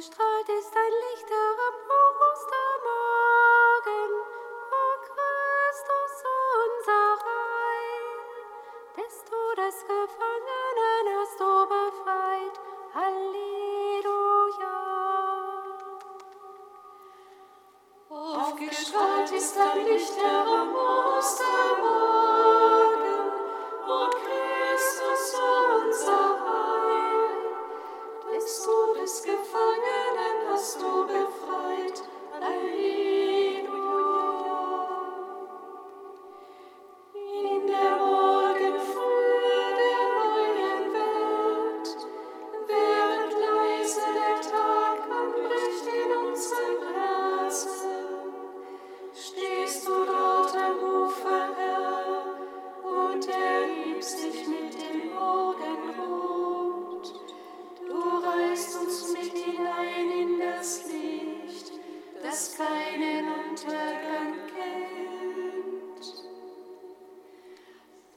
Strahlt ist ein Licht heran, o Ostermorgen, o Christus unser Heil. Des Todes Gefangenen hast du befreit, Halleluja. Aufgestrahlt ist dein Licht heran, o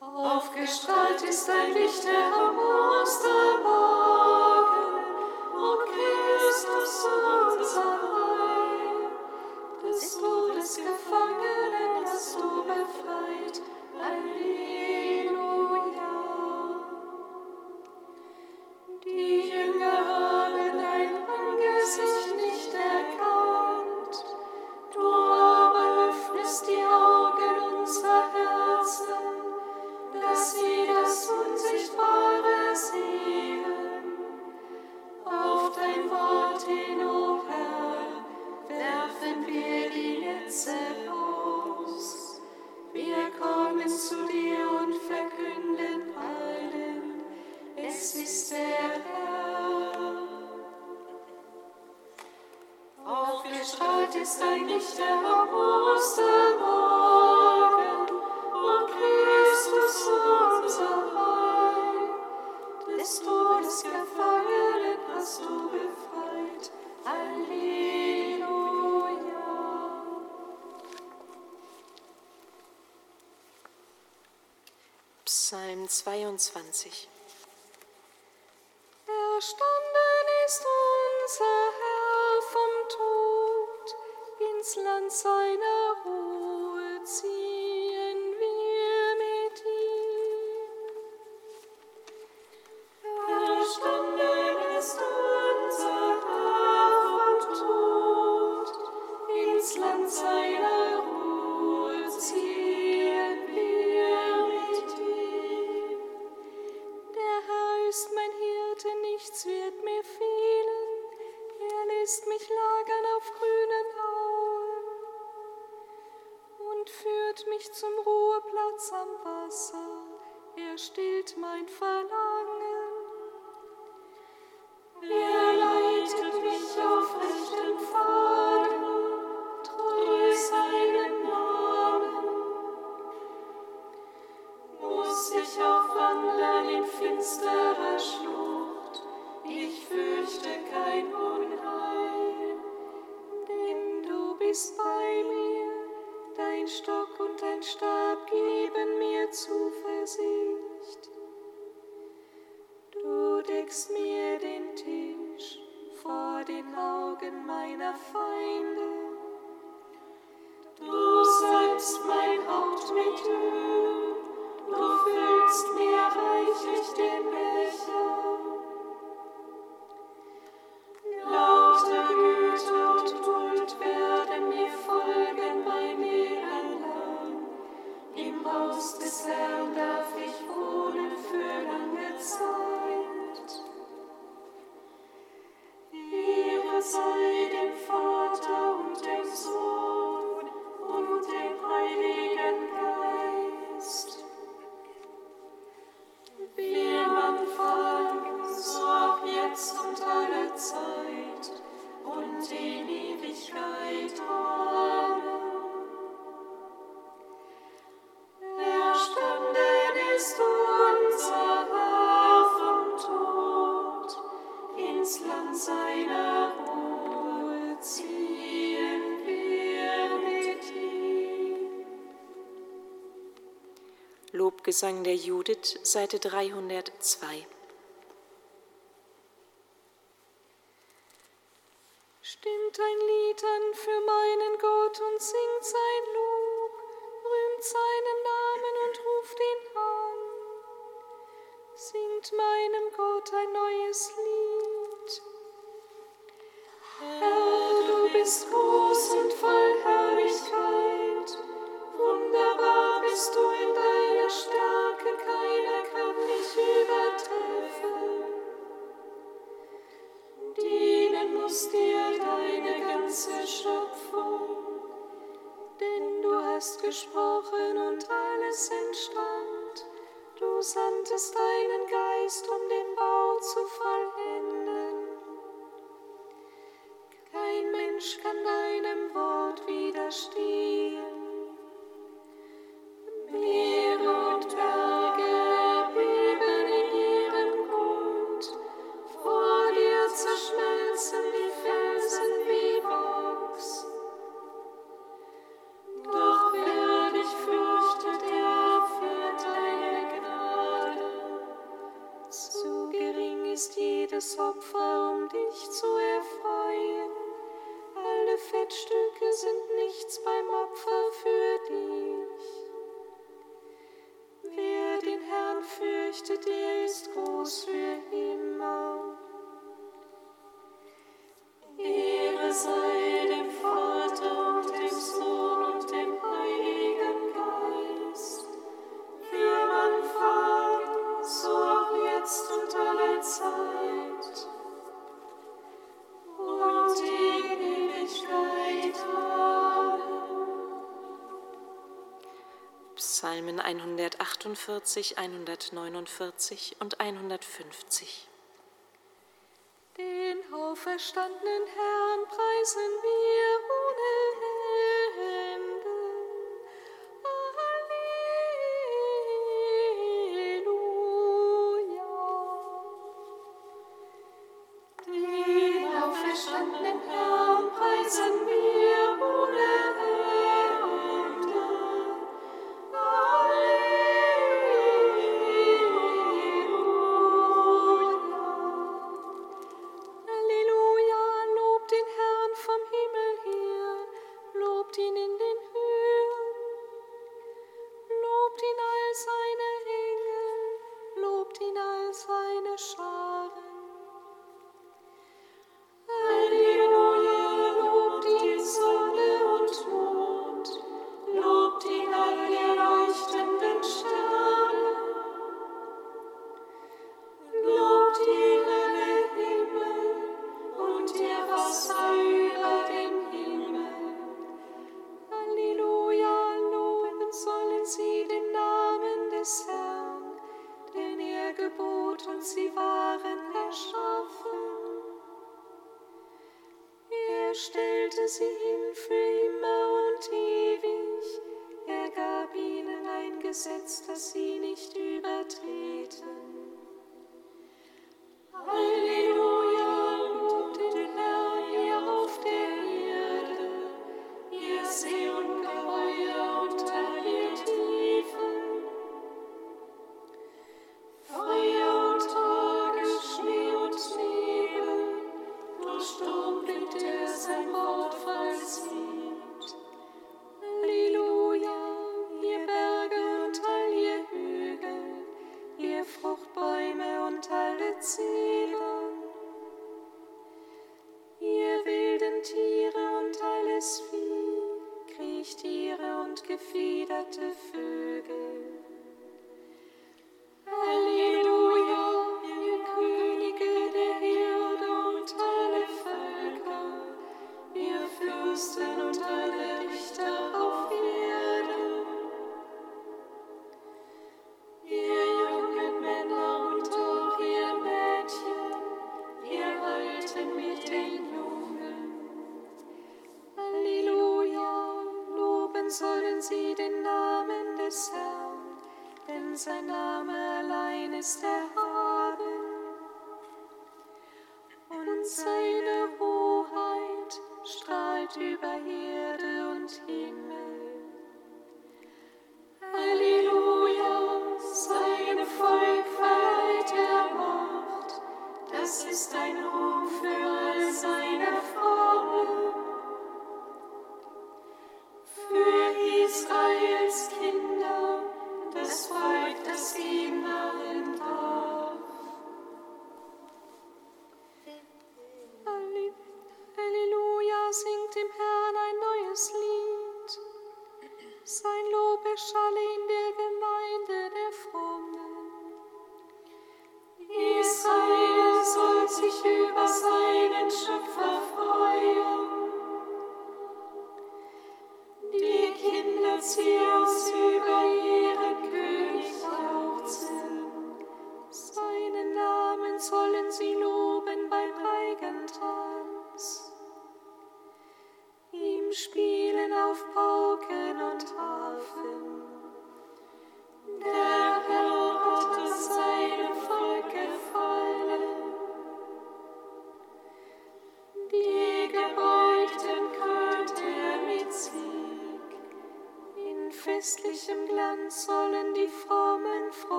Aufgestrahlt ist dein Licht, Herr, am Ostermorgen, O Christus, unser Heil. Des Todes Gefangenen hast du befreit, ein Licht. 24. mich zum Ruheplatz am Wasser, er stillt mein Verlangen. Lobgesang der Judith, Seite 302. Stimmt ein Lied an für meinen Gott und singt sein Lob, rühmt seinen Namen und ruft ihn an. Singt meinem Gott ein neues Lied. Herr, du bist groß und voll Herrlichkeit. Wunderbar bist du in deiner Stärke, keiner kann dich übertreffen. Dienen muss dir deine ganze Schöpfung, denn du hast gesprochen und alles entstand. Du sandtest deinen Geist, um den Bau zu vollenden. Kein Mensch kann deinem Wort widerstehen. Psalmen 148, 149 und 150. Den auferstandenen Herrn preisen wir ohne allein ist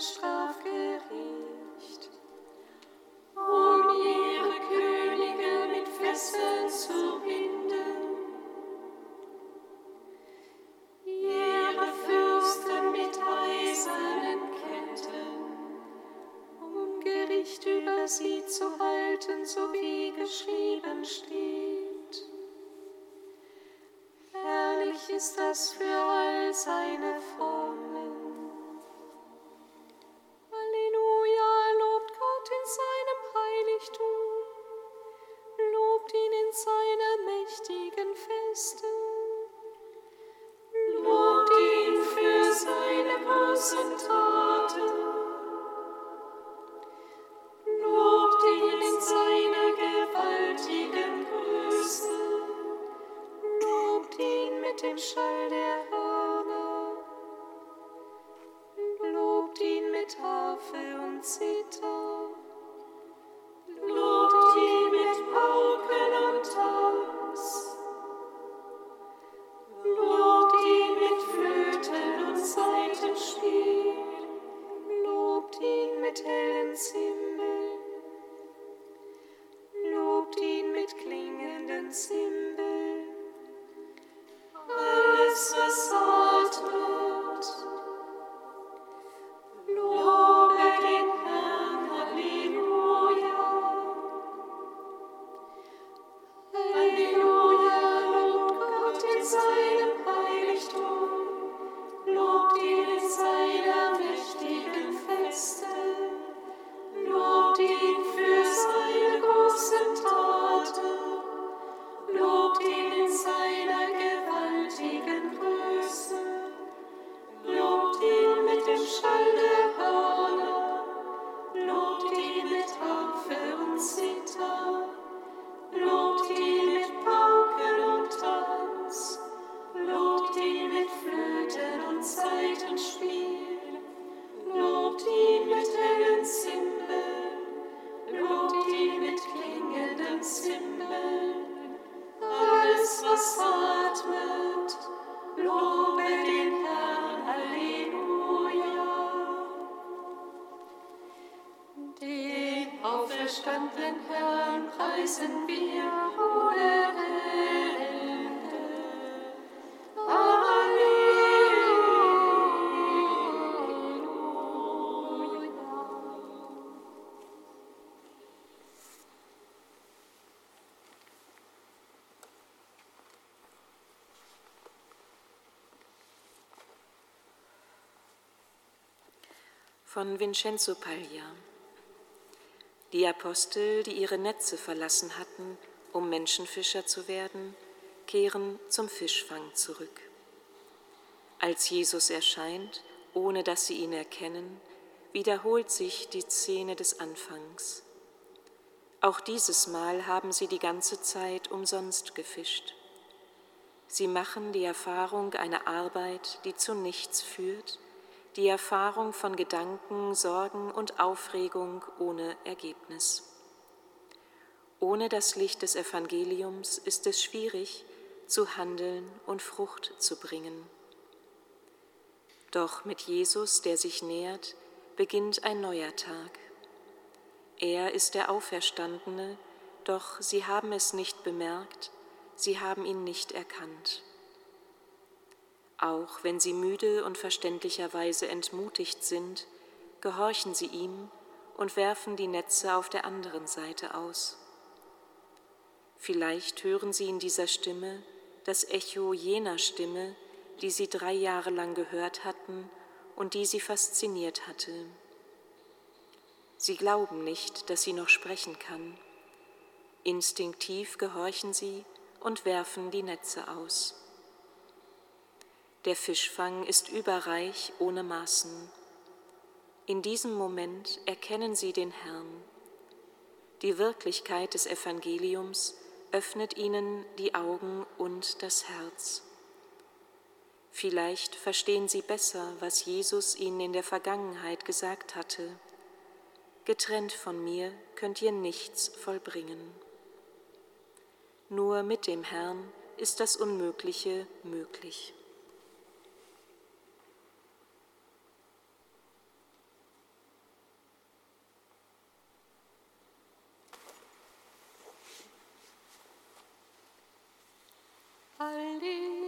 Strafgericht, Lobt ihn mit Harfe und Zither. Von Vincenzo Paglia. Die Apostel, die ihre Netze verlassen hatten, um Menschenfischer zu werden, kehren zum Fischfang zurück. Als Jesus erscheint, ohne dass sie ihn erkennen, wiederholt sich die Szene des Anfangs. Auch dieses Mal haben sie die ganze Zeit umsonst gefischt. Sie machen die Erfahrung einer Arbeit, die zu nichts führt, die Erfahrung von Gedanken, Sorgen und Aufregung ohne Ergebnis. Ohne das Licht des Evangeliums ist es schwierig, zu handeln und Frucht zu bringen. Doch mit Jesus, der sich nähert, beginnt ein neuer Tag. Er ist der Auferstandene, doch sie haben es nicht bemerkt, sie haben ihn nicht erkannt. Auch wenn sie müde und verständlicherweise entmutigt sind, gehorchen sie ihm und werfen die Netze auf der anderen Seite aus. Vielleicht hören sie in dieser Stimme das Echo jener Stimme, die sie drei Jahre lang gehört hatten und die sie fasziniert hatte. Sie glauben nicht, dass sie noch sprechen kann. Instinktiv gehorchen sie und werfen die Netze aus. Der Fischfang ist überreich ohne Maßen. In diesem Moment erkennen sie den Herrn. Die Wirklichkeit des Evangeliums öffnet ihnen die Augen und das Herz. Vielleicht verstehen sie besser, was Jesus ihnen in der Vergangenheit gesagt hatte. Getrennt von mir könnt ihr nichts vollbringen. Nur mit dem Herrn ist das Unmögliche möglich. Da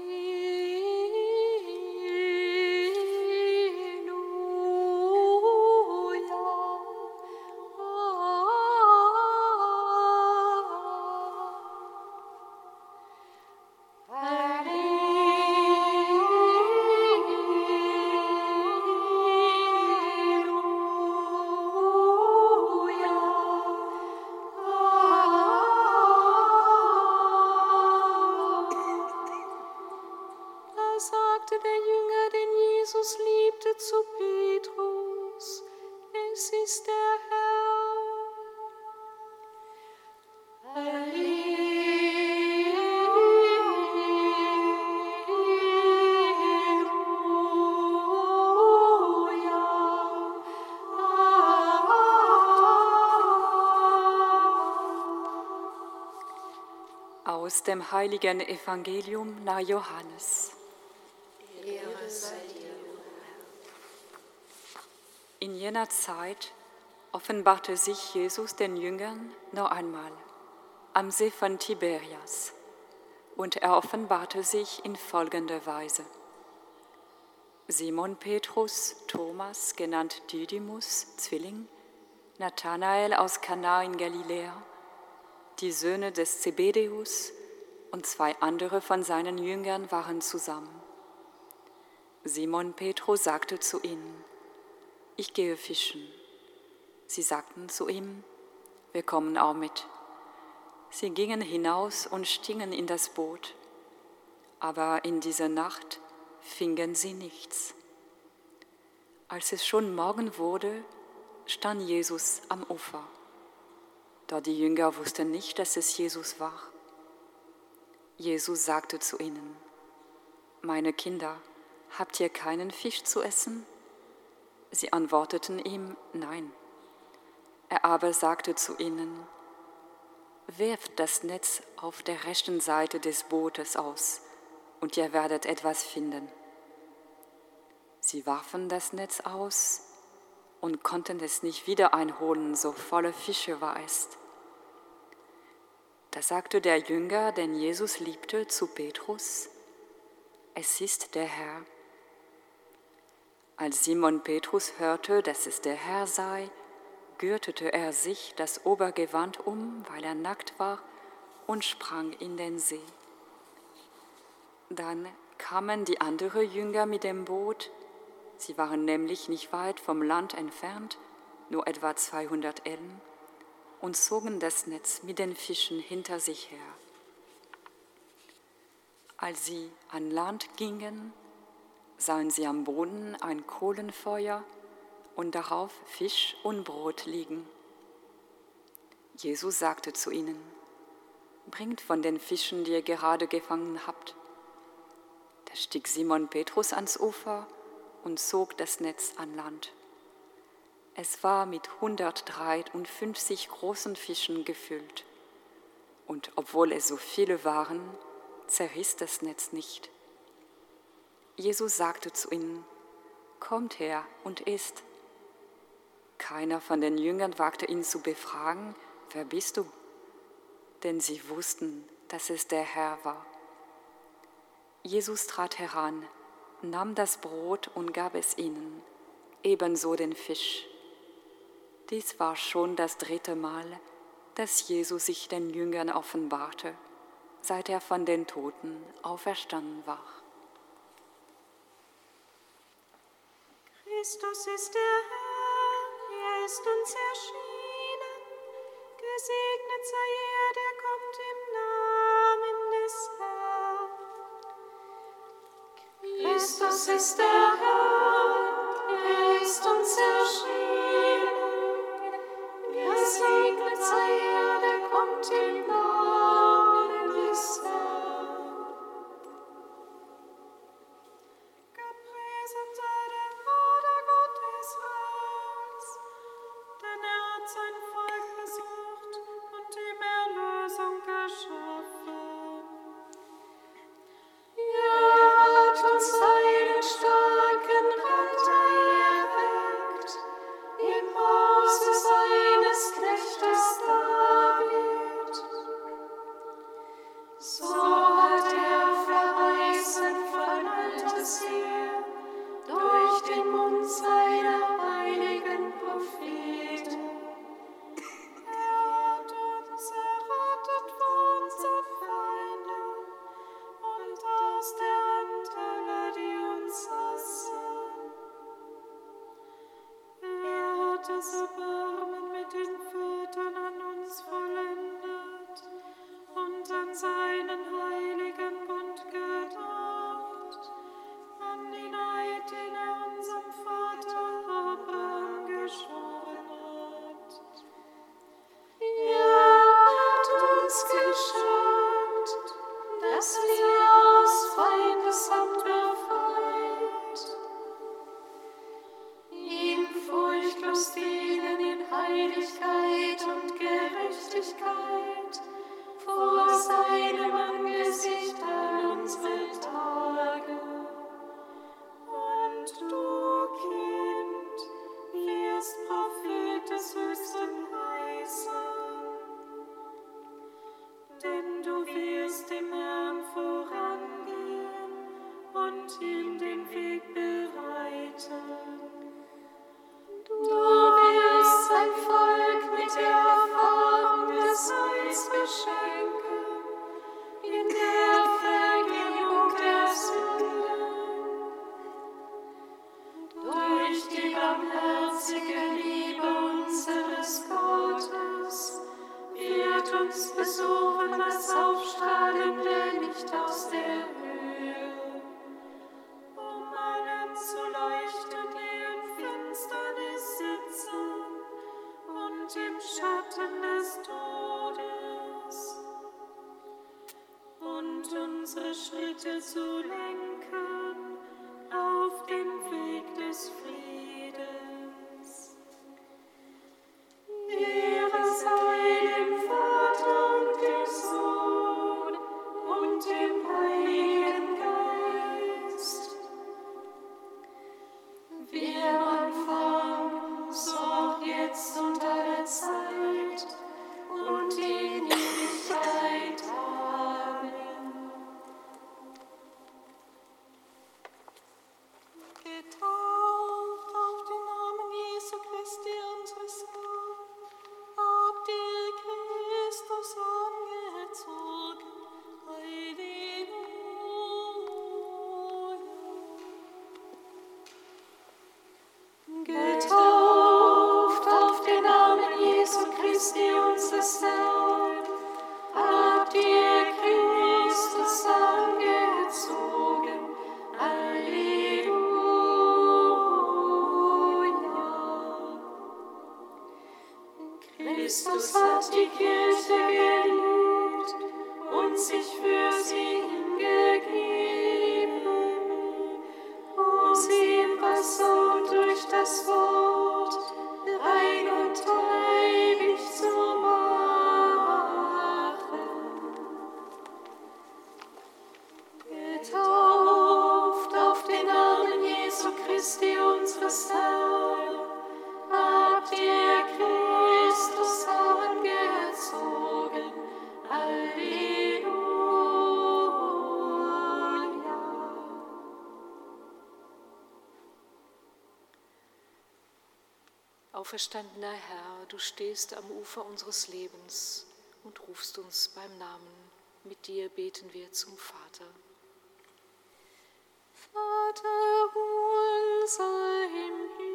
Aus dem heiligen Evangelium nach Johannes. In jener Zeit offenbarte sich Jesus den Jüngern noch einmal am See von Tiberias. Und er offenbarte sich in folgender Weise. Simon Petrus, Thomas, genannt Didymus, Zwilling, Nathanael aus Kana in Galiläa, die Söhne des Zebedeus und zwei andere von seinen Jüngern waren zusammen. Simon Petrus sagte zu ihnen, ich gehe fischen. Sie sagten zu ihm, wir kommen auch mit. Sie gingen hinaus und stiegen in das Boot, aber in dieser Nacht fingen sie nichts. Als es schon Morgen wurde, stand Jesus am Ufer. Da die Jünger wussten nicht, dass es Jesus war. Jesus sagte zu ihnen, meine Kinder, habt ihr keinen Fisch zu essen? Sie antworteten ihm, nein. Er aber sagte zu ihnen, werft das Netz auf der rechten Seite des Bootes aus, und ihr werdet etwas finden. Sie warfen das Netz aus, und konnten es nicht wieder einholen, so voller Fische war es. Da sagte der Jünger, den Jesus liebte, zu Petrus, es ist der Herr. Als Simon Petrus hörte, dass es der Herr sei, gürtete er sich das Obergewand um, weil er nackt war, und sprang in den See. Dann kamen die anderen Jünger mit dem Boot, sie waren nämlich nicht weit vom Land entfernt, nur etwa 200 Ellen, und zogen das Netz mit den Fischen hinter sich her. Als sie an Land gingen, sahen sie am Boden ein Kohlenfeuer und darauf Fisch und Brot liegen. Jesus sagte zu ihnen, Bringt von den Fischen, die ihr gerade gefangen habt. Da stieg Simon Petrus ans Ufer und zog das Netz an Land. Es war mit 153 großen Fischen gefüllt. Und obwohl es so viele waren, zerriss das Netz nicht. Jesus sagte zu ihnen, Kommt her und isst. Keiner von den Jüngern wagte ihn zu befragen, wer bist du? Denn sie wussten, dass es der Herr war. Jesus trat heran, nahm das Brot und gab es ihnen, ebenso den Fisch. Dies war schon das dritte Mal, dass Jesus sich den Jüngern offenbarte, seit er von den Toten auferstanden war. Christus ist der Herr, er ist uns erschienen. Gesegnet sei er, der kommt im Namen des Herrn. Christus ist der Herr, Christus hat die Kirche Auferstandener Herr, du stehst am Ufer unseres Lebens und rufst uns beim Namen. Mit dir beten wir zum Vater. Vater unser im Himmel,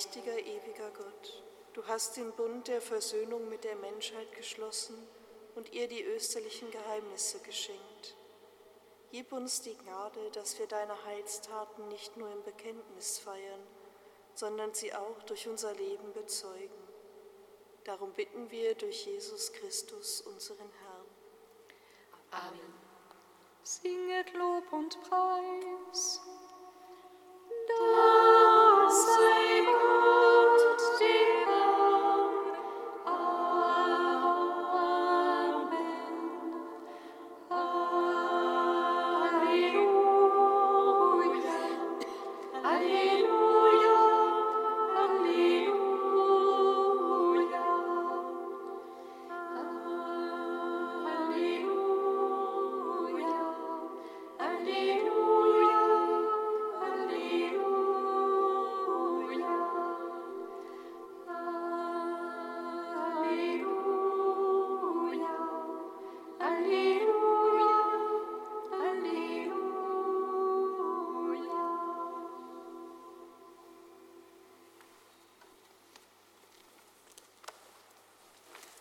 Allmächtiger, ewiger Gott, du hast den Bund der Versöhnung mit der Menschheit geschlossen und ihr die österlichen Geheimnisse geschenkt. Gib uns die Gnade, dass wir deine Heilstaten nicht nur im Bekenntnis feiern, sondern sie auch durch unser Leben bezeugen. Darum bitten wir durch Jesus Christus, unseren Herrn. Singet Lob und Preis.